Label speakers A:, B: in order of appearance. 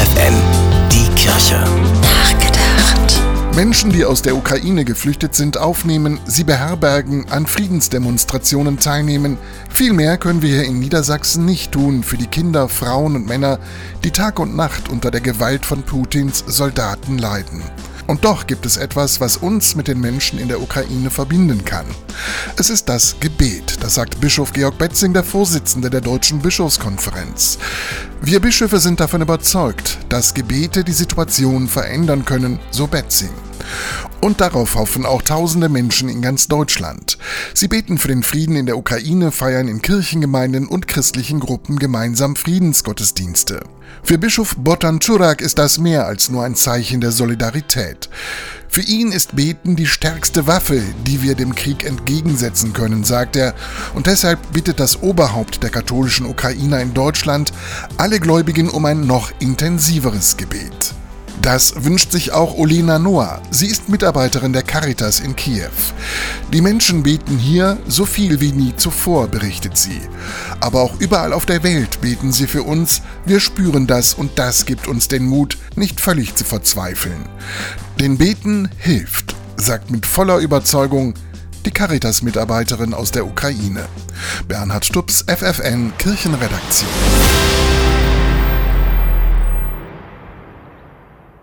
A: FFN, die Kirche.
B: Nachgedacht.
C: Menschen, die aus der Ukraine geflüchtet sind, aufnehmen, sie beherbergen, an Friedensdemonstrationen teilnehmen. Viel mehr können wir hier in Niedersachsen nicht tun für die Kinder, Frauen und Männer, die Tag und Nacht unter der Gewalt von Putins Soldaten leiden. Und doch gibt es etwas, was uns mit den Menschen in der Ukraine verbinden kann. Es ist das Gebet, das sagt Bischof Georg Betzing, der Vorsitzende der Deutschen Bischofskonferenz. Wir Bischöfe sind davon überzeugt, dass Gebete die Situation verändern können, so Betzing. Und darauf hoffen auch tausende Menschen in ganz Deutschland. Sie beten für den Frieden in der Ukraine, feiern in Kirchengemeinden und christlichen Gruppen gemeinsam Friedensgottesdienste. Für Bischof Botan Churak ist das mehr als nur ein Zeichen der Solidarität. Für ihn ist Beten die stärkste Waffe, die wir dem Krieg entgegensetzen können, sagt er, und deshalb bittet das Oberhaupt der katholischen Ukrainer in Deutschland alle Gläubigen um ein noch intensiveres Gebet. Das wünscht sich auch Olena Noah. Sie ist Mitarbeiterin der Caritas in Kiew. Die Menschen beten hier so viel wie nie zuvor, berichtet sie. Aber auch überall auf der Welt beten sie für uns. Wir spüren das und das gibt uns den Mut, nicht völlig zu verzweifeln. Den Beten hilft, sagt mit voller Überzeugung die Caritas-Mitarbeiterin aus der Ukraine. Bernhard Stups, FFN Kirchenredaktion.